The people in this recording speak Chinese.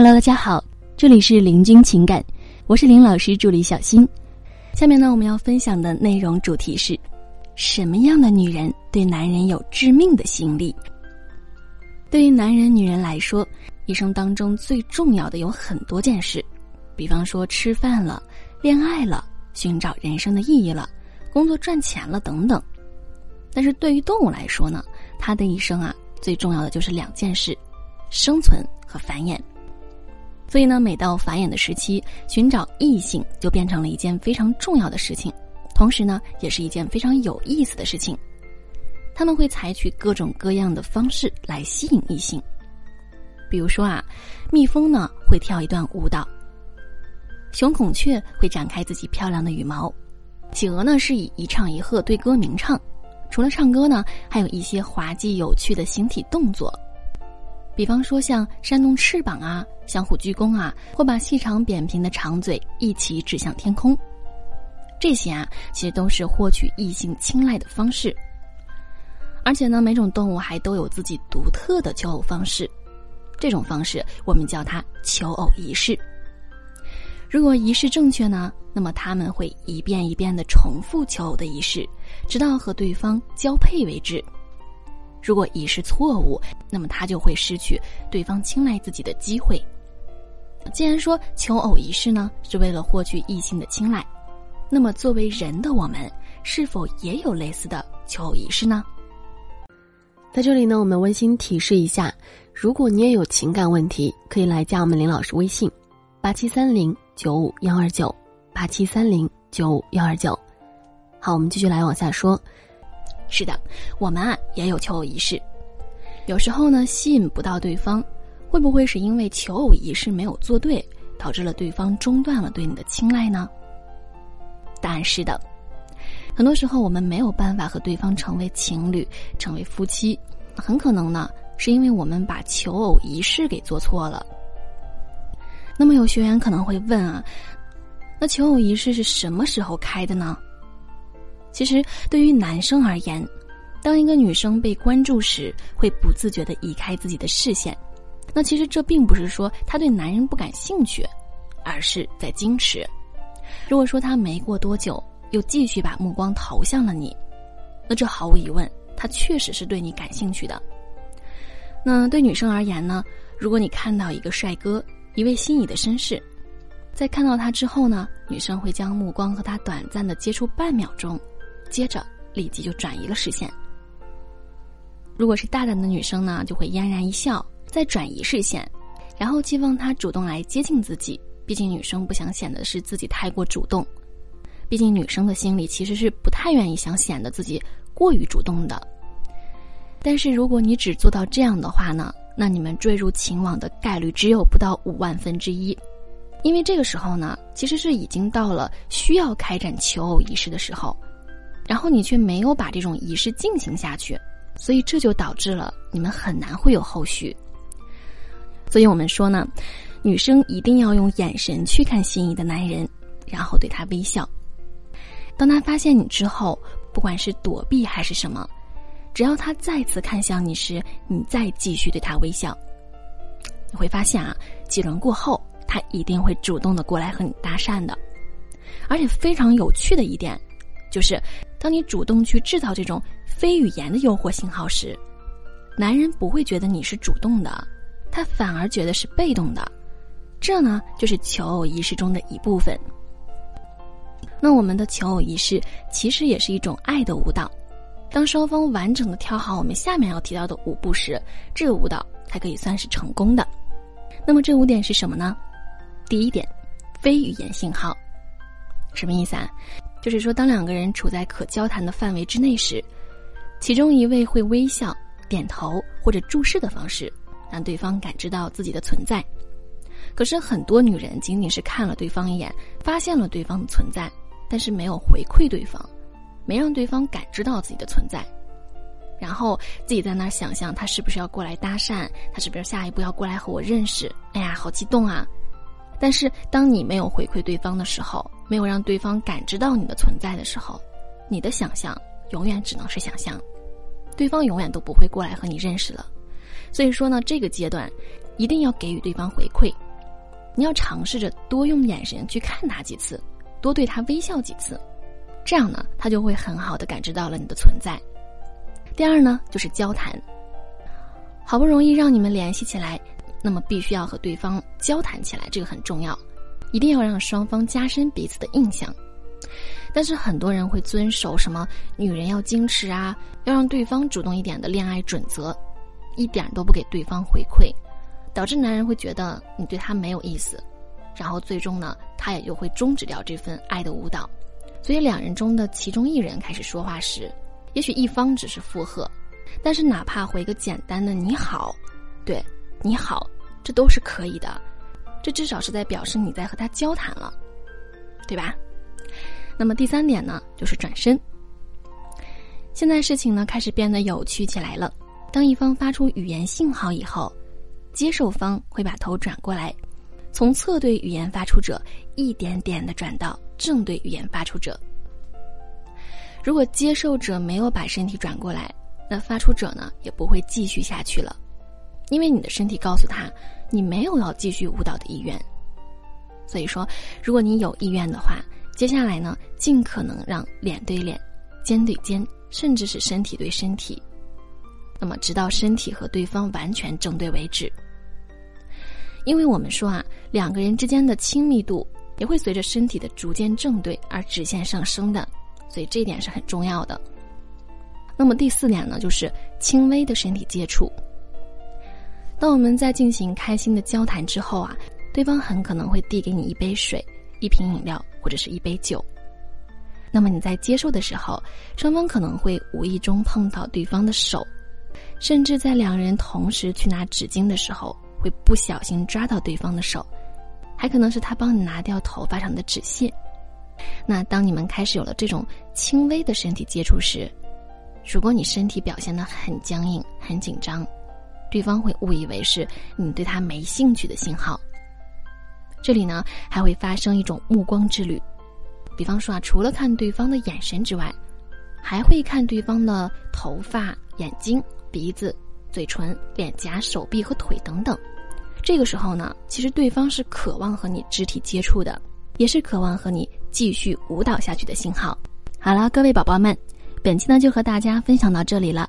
Hello，大家好，这里是林君情感，我是林老师助理小新。下面呢，我们要分享的内容主题是：什么样的女人对男人有致命的吸引力？对于男人、女人来说，一生当中最重要的有很多件事，比方说吃饭了、恋爱了、寻找人生的意义了、工作赚钱了等等。但是对于动物来说呢，它的一生啊，最重要的就是两件事：生存和繁衍。所以呢，每到繁衍的时期，寻找异性就变成了一件非常重要的事情，同时呢，也是一件非常有意思的事情。他们会采取各种各样的方式来吸引异性，比如说啊，蜜蜂呢会跳一段舞蹈，雄孔雀会展开自己漂亮的羽毛，企鹅呢是以一唱一和对歌鸣唱，除了唱歌呢，还有一些滑稽有趣的形体动作。比方说，像扇动翅膀啊，相互鞠躬啊，或把细长扁平的长嘴一起指向天空，这些啊，其实都是获取异性青睐的方式。而且呢，每种动物还都有自己独特的求偶方式，这种方式我们叫它求偶仪式。如果仪式正确呢，那么他们会一遍一遍的重复求偶的仪式，直到和对方交配为止。如果仪式错误，那么他就会失去对方青睐自己的机会。既然说求偶仪式呢是为了获取异性的青睐，那么作为人的我们是否也有类似的求偶仪式呢？在这里呢，我们温馨提示一下：如果你也有情感问题，可以来加我们林老师微信：八七三零九五幺二九八七三零九五幺二九。好，我们继续来往下说。是的，我们啊也有求偶仪式，有时候呢吸引不到对方，会不会是因为求偶仪式没有做对，导致了对方中断了对你的青睐呢？答案是的，很多时候我们没有办法和对方成为情侣、成为夫妻，很可能呢是因为我们把求偶仪式给做错了。那么有学员可能会问啊，那求偶仪式是什么时候开的呢？其实，对于男生而言，当一个女生被关注时，会不自觉的移开自己的视线。那其实这并不是说他对男人不感兴趣，而是在矜持。如果说他没过多久又继续把目光投向了你，那这毫无疑问，他确实是对你感兴趣的。那对女生而言呢？如果你看到一个帅哥，一位心仪的绅士，在看到他之后呢，女生会将目光和他短暂的接触半秒钟。接着立即就转移了视线。如果是大胆的女生呢，就会嫣然一笑，再转移视线，然后期望他主动来接近自己。毕竟女生不想显得是自己太过主动，毕竟女生的心里其实是不太愿意想显得自己过于主动的。但是如果你只做到这样的话呢，那你们坠入情网的概率只有不到五万分之一。因为这个时候呢，其实是已经到了需要开展求偶仪式的时候。然后你却没有把这种仪式进行下去，所以这就导致了你们很难会有后续。所以我们说呢，女生一定要用眼神去看心仪的男人，然后对他微笑。当他发现你之后，不管是躲避还是什么，只要他再次看向你时，你再继续对他微笑，你会发现啊，几轮过后，他一定会主动的过来和你搭讪的。而且非常有趣的一点，就是。当你主动去制造这种非语言的诱惑信号时，男人不会觉得你是主动的，他反而觉得是被动的。这呢，就是求偶仪式中的一部分。那我们的求偶仪式其实也是一种爱的舞蹈。当双方完整的跳好我们下面要提到的舞步时，这个舞蹈才可以算是成功的。那么这五点是什么呢？第一点，非语言信号，什么意思啊？就是说，当两个人处在可交谈的范围之内时，其中一位会微笑、点头或者注视的方式，让对方感知到自己的存在。可是很多女人仅仅是看了对方一眼，发现了对方的存在，但是没有回馈对方，没让对方感知到自己的存在，然后自己在那儿想象他是不是要过来搭讪，他是不是下一步要过来和我认识？哎呀，好激动啊！但是，当你没有回馈对方的时候，没有让对方感知到你的存在的时候，你的想象永远只能是想象，对方永远都不会过来和你认识了。所以说呢，这个阶段一定要给予对方回馈，你要尝试着多用眼神去看他几次，多对他微笑几次，这样呢，他就会很好的感知到了你的存在。第二呢，就是交谈。好不容易让你们联系起来，那么必须要和对方交谈起来，这个很重要，一定要让双方加深彼此的印象。但是很多人会遵守什么女人要矜持啊，要让对方主动一点的恋爱准则，一点都不给对方回馈。导致男人会觉得你对他没有意思，然后最终呢，他也就会终止掉这份爱的舞蹈。所以两人中的其中一人开始说话时，也许一方只是附和，但是哪怕回个简单的“你好”，对，你好，这都是可以的。这至少是在表示你在和他交谈了，对吧？那么第三点呢，就是转身。现在事情呢开始变得有趣起来了。当一方发出语言信号以后。接受方会把头转过来，从侧对语言发出者一点点的转到正对语言发出者。如果接受者没有把身体转过来，那发出者呢也不会继续下去了，因为你的身体告诉他你没有要继续舞蹈的意愿。所以说，如果你有意愿的话，接下来呢尽可能让脸对脸、肩对肩，甚至是身体对身体，那么直到身体和对方完全正对为止。因为我们说啊，两个人之间的亲密度也会随着身体的逐渐正对而直线上升的，所以这一点是很重要的。那么第四点呢，就是轻微的身体接触。当我们在进行开心的交谈之后啊，对方很可能会递给你一杯水、一瓶饮料或者是一杯酒。那么你在接受的时候，双方可能会无意中碰到对方的手，甚至在两人同时去拿纸巾的时候。会不小心抓到对方的手，还可能是他帮你拿掉头发上的纸屑。那当你们开始有了这种轻微的身体接触时，如果你身体表现的很僵硬、很紧张，对方会误以为是你对他没兴趣的信号。这里呢，还会发生一种目光之旅，比方说啊，除了看对方的眼神之外，还会看对方的头发、眼睛、鼻子。嘴唇、脸颊、手臂和腿等等，这个时候呢，其实对方是渴望和你肢体接触的，也是渴望和你继续舞蹈下去的信号。好了，各位宝宝们，本期呢就和大家分享到这里了。